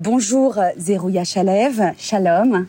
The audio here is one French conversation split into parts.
Bonjour Zerouya Chalev, shalom.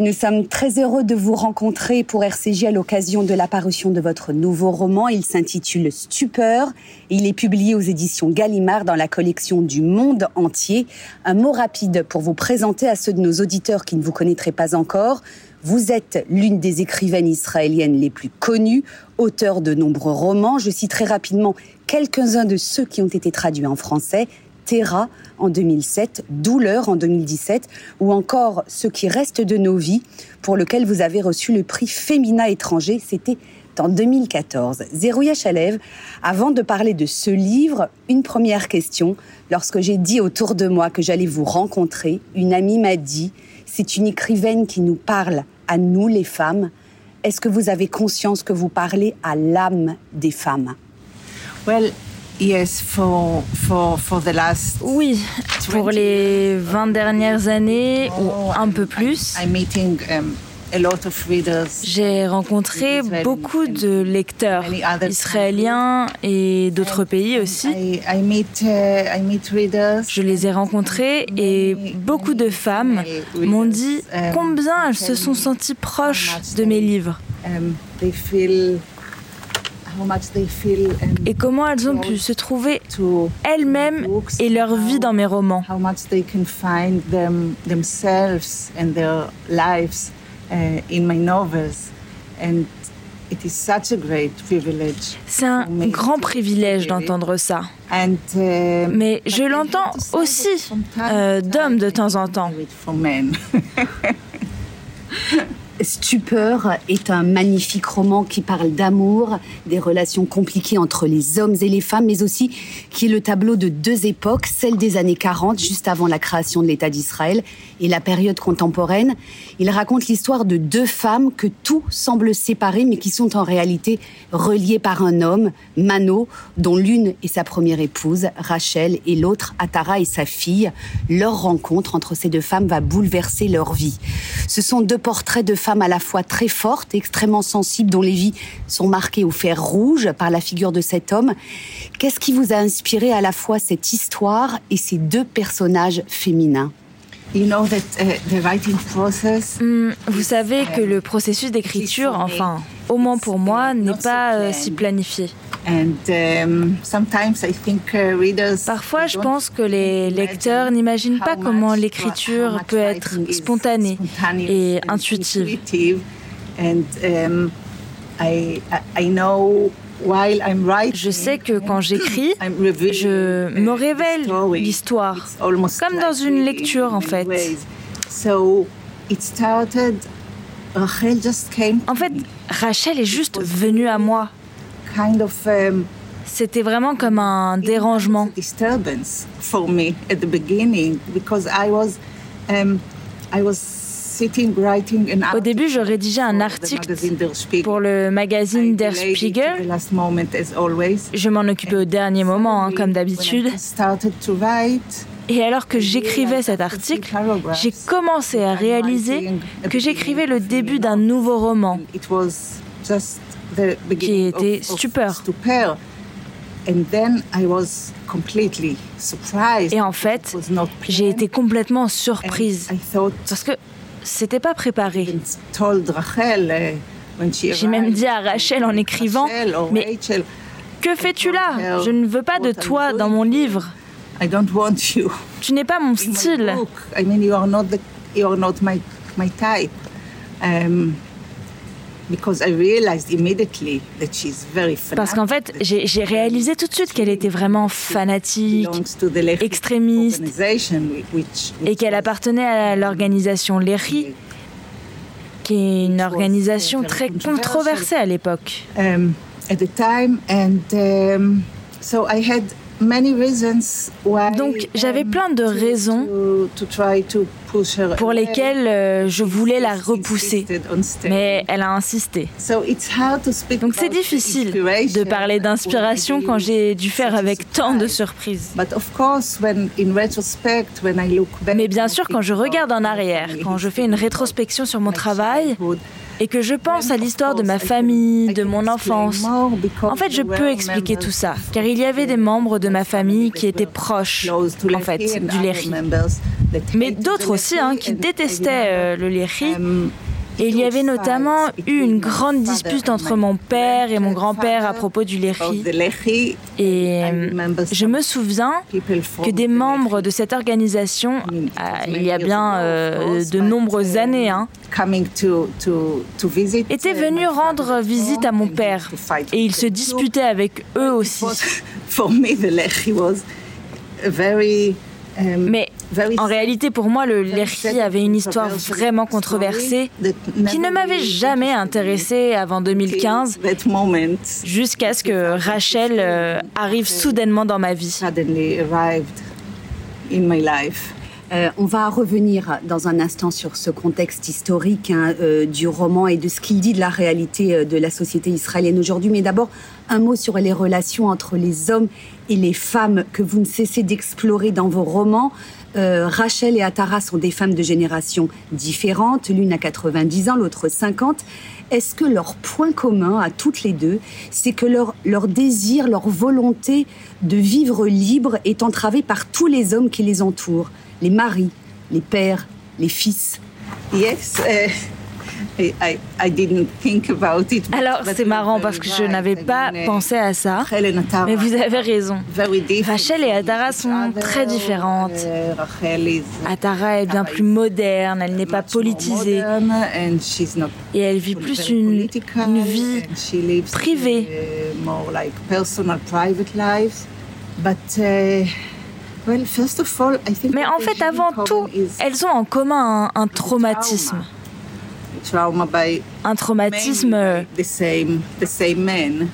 Nous sommes très heureux de vous rencontrer pour RCJ à l'occasion de l'apparition de votre nouveau roman. Il s'intitule Stupeur il est publié aux éditions Gallimard dans la collection du monde entier. Un mot rapide pour vous présenter à ceux de nos auditeurs qui ne vous connaîtraient pas encore. Vous êtes l'une des écrivaines israéliennes les plus connues, auteur de nombreux romans. Je citerai rapidement quelques-uns de ceux qui ont été traduits en français. Terra en 2007, Douleur en 2017, ou encore Ce qui reste de nos vies, pour lequel vous avez reçu le prix Féminin étranger. C'était en 2014. Zerouya Chalev, avant de parler de ce livre, une première question. Lorsque j'ai dit autour de moi que j'allais vous rencontrer, une amie m'a dit c'est une écrivaine qui nous parle à nous les femmes. Est-ce que vous avez conscience que vous parlez à l'âme des femmes? Oui, pour les 20 dernières années ou un peu plus. Um, J'ai rencontré beaucoup de lecteurs israéliens et d'autres pays aussi. Uh, Je les ai rencontrés et beaucoup de femmes m'ont dit um, combien elles se sont senties proches de mes livres. Et comment elles ont pu se trouver elles-mêmes et leur vie dans mes romans. C'est un grand privilège d'entendre ça. Uh, Mais je l'entends aussi euh, d'hommes de temps en temps. Stupeur est un magnifique roman qui parle d'amour, des relations compliquées entre les hommes et les femmes, mais aussi qui est le tableau de deux époques, celle des années 40, juste avant la création de l'État d'Israël, et la période contemporaine. Il raconte l'histoire de deux femmes que tout semble séparer, mais qui sont en réalité reliées par un homme, Mano, dont l'une est sa première épouse, Rachel, et l'autre, Atara et sa fille. Leur rencontre entre ces deux femmes va bouleverser leur vie. Ce sont deux portraits de femmes à la fois très forte, extrêmement sensible, dont les vies sont marquées au fer rouge par la figure de cet homme. Qu'est-ce qui vous a inspiré à la fois cette histoire et ces deux personnages féminins? Uh, hmm, vous savez que le processus d'écriture, enfin, au moins pour moi, n'est pas euh, si planifié. Um, uh, Parfois, je pense que les lecteurs n'imaginent pas comment l'écriture peut être spontanée et intuitive. Je sais que quand j'écris, je me révèle l'histoire, comme dans une lecture en fait. En fait, Rachel est juste venue à moi Um, C'était vraiment comme un dérangement. Au début, je rédigeais un article pour le magazine Der Spiegel. Je m'en occupais au dernier moment, hein, comme d'habitude. Et alors que j'écrivais cet article, j'ai commencé à réaliser que j'écrivais le début d'un nouveau roman qui était stupeur. Et en fait, j'ai été complètement surprise parce que c'était pas préparé. J'ai même dit à Rachel en écrivant, mais que fais-tu là? Je ne veux pas de toi dans mon livre. Tu n'es pas mon style. Parce qu'en fait, j'ai réalisé tout de suite qu'elle était vraiment fanatique, extrémiste, et qu'elle appartenait à l'organisation Lehi, qui est une organisation très controversée à l'époque. Um, donc j'avais plein de raisons pour lesquelles euh, je voulais la repousser, mais elle a insisté. Donc c'est difficile de parler d'inspiration quand j'ai dû faire avec tant de surprises. Mais bien sûr, quand je regarde en arrière, quand je fais une rétrospection sur mon travail, et que je pense à l'histoire de ma famille, de mon enfance, en fait, je peux expliquer tout ça, car il y avait des membres de ma famille qui étaient proches, en fait, du Léry. Mais d'autres aussi, hein, qui détestaient euh, le Léry et il y avait notamment eu une grande dispute entre mon père et mon grand-père à propos du Léhi. Et je me souviens que des membres de cette organisation, euh, il y a bien euh, de nombreuses années, hein, étaient venus rendre visite à mon père. Et ils se disputaient avec eux aussi. Mais en réalité, pour moi, le Lerchi avait une histoire vraiment controversée qui ne m'avait jamais intéressée avant 2015, jusqu'à ce que Rachel euh, arrive soudainement dans ma vie. Euh, on va revenir dans un instant sur ce contexte historique hein, euh, du roman et de ce qu'il dit de la réalité de la société israélienne aujourd'hui. Mais d'abord, un mot sur les relations entre les hommes et les femmes que vous ne cessez d'explorer dans vos romans. Euh, Rachel et Atara sont des femmes de génération différentes, l'une a 90 ans, l'autre 50. Est-ce que leur point commun à toutes les deux, c'est que leur, leur désir, leur volonté de vivre libre est entravée par tous les hommes qui les entourent, les maris, les pères, les fils Yes. Uh, alors c'est marrant parce que je n'avais pas pensé à ça, mais vous avez raison. Rachel et Atara sont très différentes. Atara est bien plus moderne, elle n'est pas politisée et elle vit plus une, une vie privée. Mais en fait, avant tout, elles ont en commun un traumatisme un traumatisme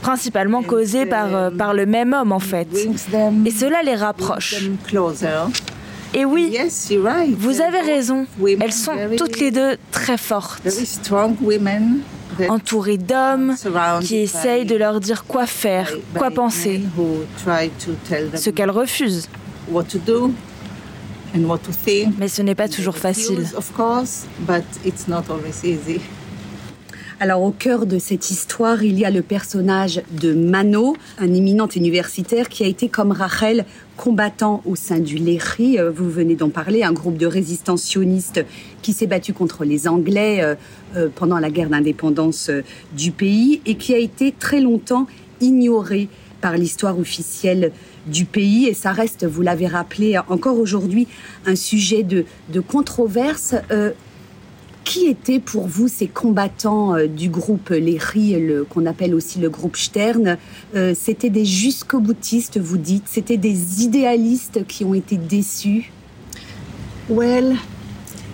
principalement causé par, euh, par le même homme en fait. Et cela les rapproche. Et oui, vous avez raison, elles sont toutes les deux très fortes, entourées d'hommes qui essayent de leur dire quoi faire, quoi penser, ce qu'elles refusent. Mais ce n'est pas toujours facile. Alors au cœur de cette histoire, il y a le personnage de Mano, un éminent universitaire qui a été comme Rachel combattant au sein du Léry, euh, vous venez d'en parler, un groupe de résistance sioniste qui s'est battu contre les Anglais euh, euh, pendant la guerre d'indépendance du pays et qui a été très longtemps ignoré par l'histoire officielle du pays. Et ça reste, vous l'avez rappelé, encore aujourd'hui un sujet de, controverse. Euh, qui étaient pour vous ces combattants euh, du groupe Les Ris, qu'on appelle aussi le groupe Stern? Euh, C'était des jusqu'au boutistes, vous dites? C'était des idéalistes qui ont été déçus? Well,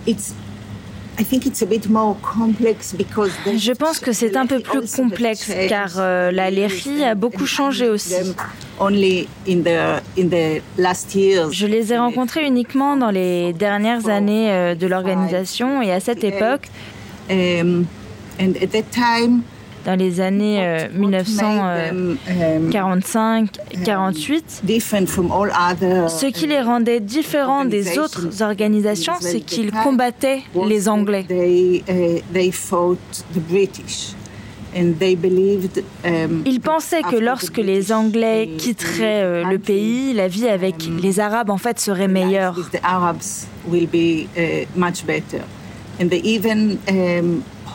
it's je pense que c'est un peu plus complexe car euh, la Léry a beaucoup changé aussi. Je les ai rencontrés uniquement dans les dernières années euh, de l'organisation et à cette époque, um, dans les années 1945-48. Ce qui les rendait différents des autres organisations, c'est qu'ils combattaient les Anglais. Ils pensaient que lorsque les Anglais quitteraient euh, le pays, la vie avec les Arabes en fait serait meilleure.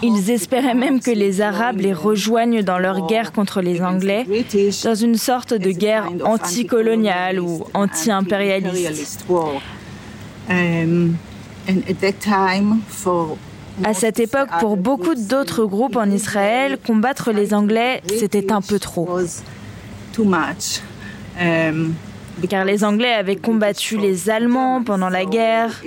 Ils espéraient même que les Arabes les rejoignent dans leur guerre contre les Anglais, dans une sorte de guerre anticoloniale ou anti-impérialiste. À cette époque, pour beaucoup d'autres groupes en Israël, combattre les Anglais, c'était un peu trop. Car les Anglais avaient combattu les Allemands pendant la guerre.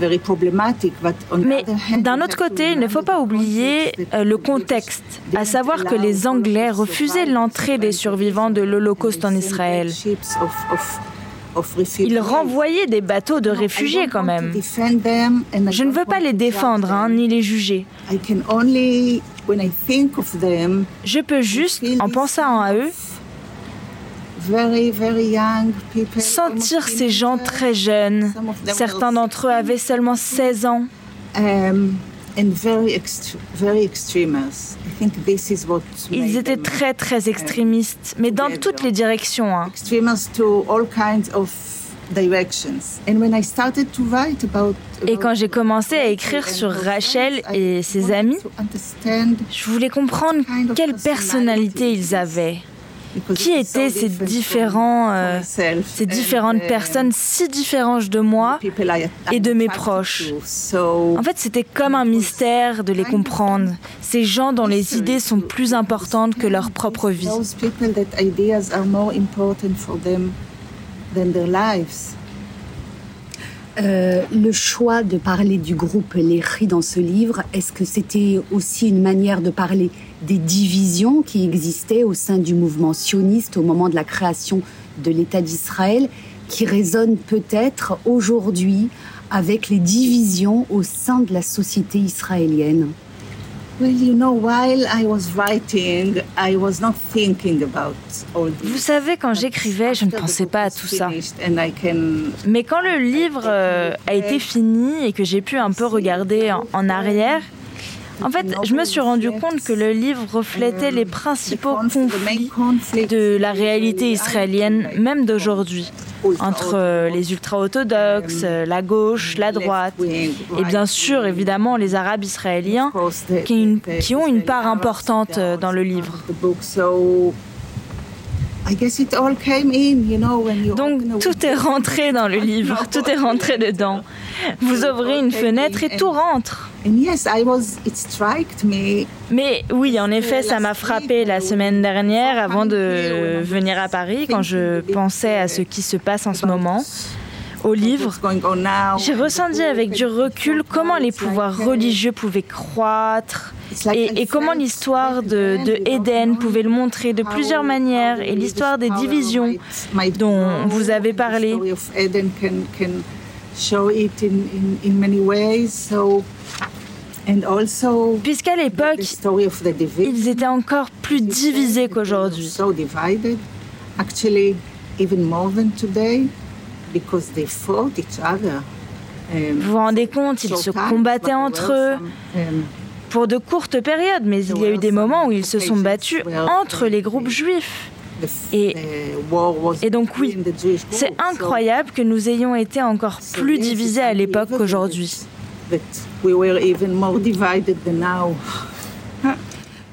Mais d'un autre côté, il ne faut pas oublier euh, le contexte, à savoir que les Anglais refusaient l'entrée des survivants de l'Holocauste en Israël. Ils renvoyaient des bateaux de réfugiés quand même. Je ne veux pas les défendre hein, ni les juger. Je peux juste, en pensant à eux, Sentir ces gens très jeunes, certains d'entre eux avaient seulement 16 ans, Um, ils étaient très très extrémistes, mais dans toutes les directions. Hein. Et quand j'ai commencé à écrire sur Rachel et ses amis, je voulais comprendre quelle personnalité ils avaient. Qui étaient ces différents, euh, ces différentes personnes si différentes de moi et de mes proches En fait, c'était comme un mystère de les comprendre. Ces gens dont les idées sont plus importantes que leur propre vie. Euh, le choix de parler du groupe Les Ris dans ce livre, est-ce que c'était aussi une manière de parler des divisions qui existaient au sein du mouvement sioniste au moment de la création de l'État d'Israël, qui résonnent peut-être aujourd'hui avec les divisions au sein de la société israélienne? Vous savez, quand j'écrivais, je ne pensais pas à tout ça. Mais quand le livre euh, a été fini et que j'ai pu un peu regarder en arrière, en fait, je me suis rendu compte que le livre reflétait les principaux conflits de la réalité israélienne, même d'aujourd'hui, entre les ultra-orthodoxes, la gauche, la droite, et bien sûr, évidemment, les Arabes israéliens, qui, ont une part importante dans le livre. Donc tout est rentré dans le livre, tout est rentré dedans. Vous ouvrez une fenêtre et tout rentre. Mais oui, en effet, ça m'a frappé la semaine dernière avant de venir à Paris quand je pensais à ce qui se passe en ce moment au livre, j'ai ressenti avec du recul comment les pouvoirs religieux pouvaient croître et, comment l'histoire de, de Éden pouvait le montrer de plusieurs manières et l'histoire des divisions dont vous avez parlé? Puisqu'à l'époque, ils étaient encore plus divisés qu'aujourd'hui. Um, vous vous rendez compte, ils se combattaient entre eux um, pour de courtes périodes, mais il y a eu des moments où ils se sont battus entre les groupes juifs. Et, donc oui, c'est incroyable que nous ayons été encore plus divisés à l'époque qu'aujourd'hui.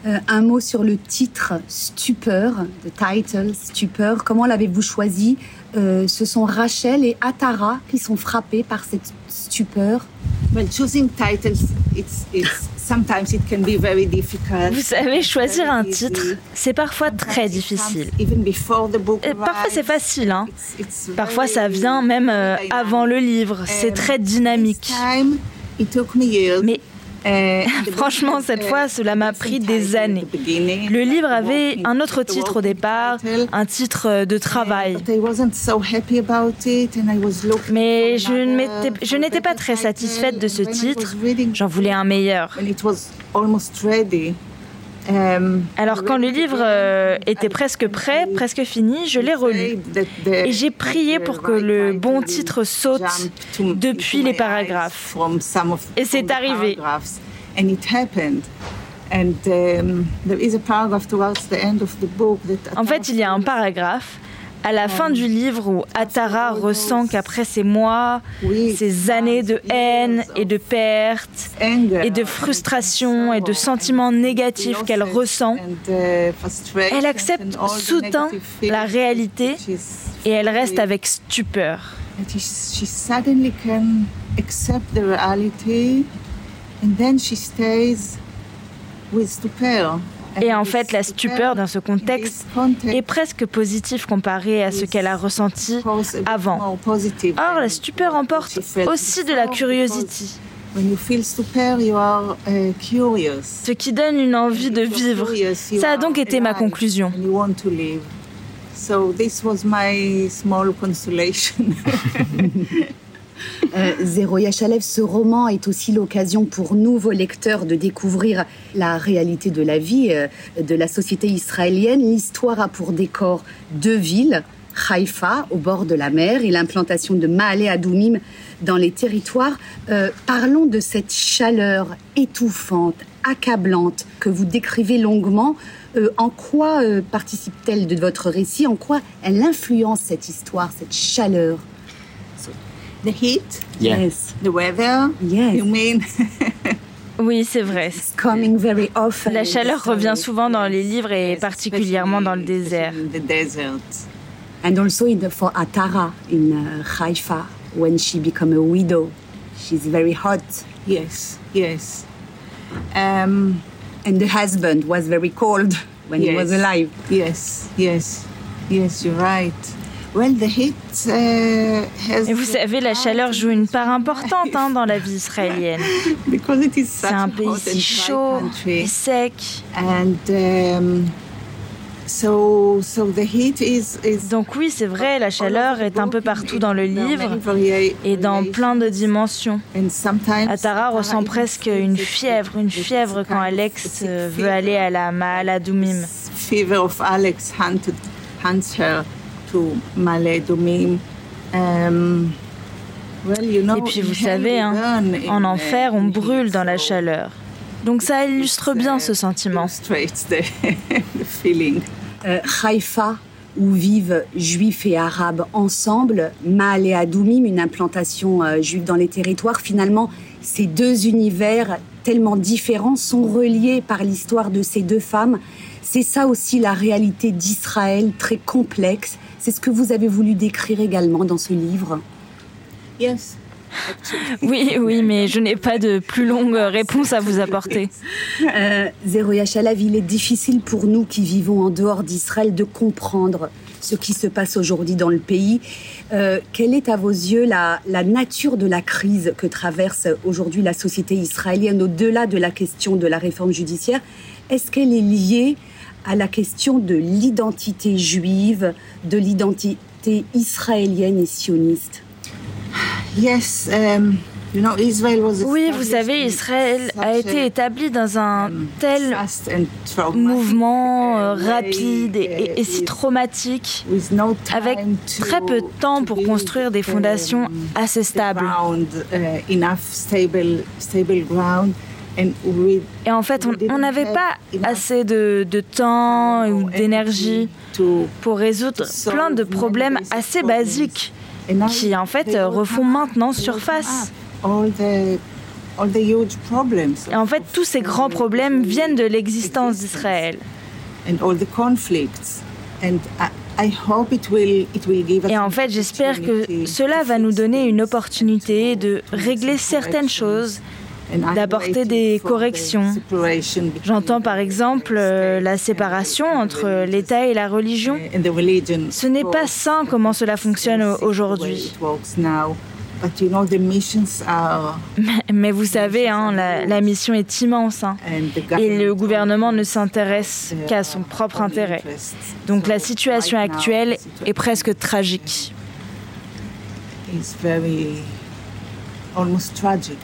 Euh, un mot sur le titre Stupeur, the title Stupeur. Comment l'avez-vous choisi euh, Ce sont Rachel et Atara qui sont frappés par cette stupeur. Well, choosing titles, it's, it's, sometimes it can be very difficult. Vous savez, choisir un titre, c'est parfois très difficile. Et parfois c'est facile, hein. Parfois ça vient même euh, avant le livre. C'est très dynamique. Mais euh, Franchement, cette fois, cela m'a pris des années. Le livre avait un autre titre au départ, un titre de travail. Mais je n'étais pas très satisfaite de ce titre. J'en voulais un meilleur. Um, Alors quand le livre euh, était presque prêt, presque fini, je l'ai relu. Et j'ai prié pour que le bon titre saute depuis les paragraphes. Et c'est arrivé. En fait, il y a un paragraphe à la fin du livre où Atara ressent qu'après ces mois, ces années de haine et de perte et de frustration et de sentiments négatifs qu'elle ressent, elle accepte soudain la réalité et elle reste avec stupeur. Et en fait, la stupeur dans ce contexte est presque positive comparée à ce qu'elle a ressenti avant. Or, la stupeur emporte aussi de la curiosité. Ce qui donne une envie de vivre. Ça a donc été ma conclusion. Euh, Zéro Yachalev, ce roman est aussi l'occasion pour nous, vos lecteurs, de découvrir la réalité de la vie euh, de la société israélienne. L'histoire a pour décor deux villes, Haïfa, au bord de la mer, et l'implantation de Maale Adoumim dans les territoires. Euh, parlons de cette chaleur étouffante, accablante que vous décrivez longuement. Euh, en quoi participe-t-elle de votre récit? En quoi elle influence cette histoire, cette chaleur? The heat, yes. the weather, yes. you mean Oui, c'est vrai. Coming very often. La chaleur revient souvent dans les livres et particulièrement dans le désert. The desert. And also in the, for Atara in uh, Haifa, when she become a widow, she's very hot. Yes, yes. Um, And the husband was very cold when he was Yes. alive. yes, yes, yes, you're right. Well, the heat uh. Et vous savez, la chaleur joue une part importante hein, dans la vie israélienne. because it is C'est un a pays si chaud et sec. um, so so the heat is is Donc oui, c'est vrai, la chaleur est un peu partout dans le livre et dans plein de dimensions. Atara ressent presque une fièvre, une fièvre quand Alex euh, veut aller à la Maaladoumim. Know, Et puis vous savez, hein, en enfer, on brûle dans la chaleur. Donc ça illustre bien ce sentiment. Euh, Haïfa, où vivent juifs et arabes ensemble, Maal et Adoumim, une implantation euh, juive dans les territoires. Finalement, ces deux univers tellement différents sont reliés par l'histoire de ces deux femmes. C'est ça aussi la réalité d'Israël, très complexe. C'est ce que vous avez voulu décrire également dans ce livre. Yes. Oui, oui, mais je n'ai pas de plus longue réponse à vous apporter. Euh, Zéro Yachalav, il est difficile pour nous qui vivons en dehors d'Israël de comprendre ce qui se passe aujourd'hui dans le pays. Euh, quelle est à vos yeux la, nature de la crise que traverse aujourd'hui la société israélienne au-delà de la question de la réforme judiciaire? Est-ce qu'elle est liée à la question de l'identité juive, de l'identité israélienne et sioniste? Yes. Um, you know, Israel was Oui, vous savez, Israël a été établi dans un um, tel mouvement euh, uh, rapide et, et- et si traumatique, avec très peu de temps pour construire des fondations um, assez the stables. uh, enough stable, stable ground, and with Et en fait, on- n'avait pas assez de, de temps ou d'énergie to pour résoudre plein de problèmes assez basiques qui, en fait, all refont maintenant surface. Et en fait, tous ces grands problèmes viennent de l'existence d'Israël. Et en fait, j'espère que cela va nous donner une opportunité de régler certaines choses. D'apporter des corrections. J'entends par exemple euh, la séparation entre l'État et la religion. Ce n'est pas sain comment cela fonctionne aujourd'hui. It works now. But you know, the missions are, Mais vous savez, hein, la, la mission est immense. hein. and the Et le government gouvernement ne only s'intéresse qu'à son propre own intérêt. Donc la So situation actuelle est presque tragique. is very, almost tragic.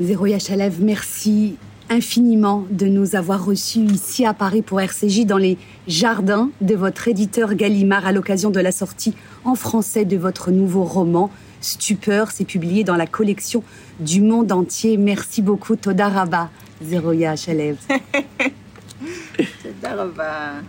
Zéro Yachalev, merci infiniment de nous avoir reçus ici à Paris pour RCJ dans les jardins de votre éditeur Gallimard à l'occasion de la sortie en français de votre nouveau roman. Stupeur, c'est publié dans la collection du monde entier. Merci beaucoup, Todaraba, Zeroya Chaleb. Todaraba.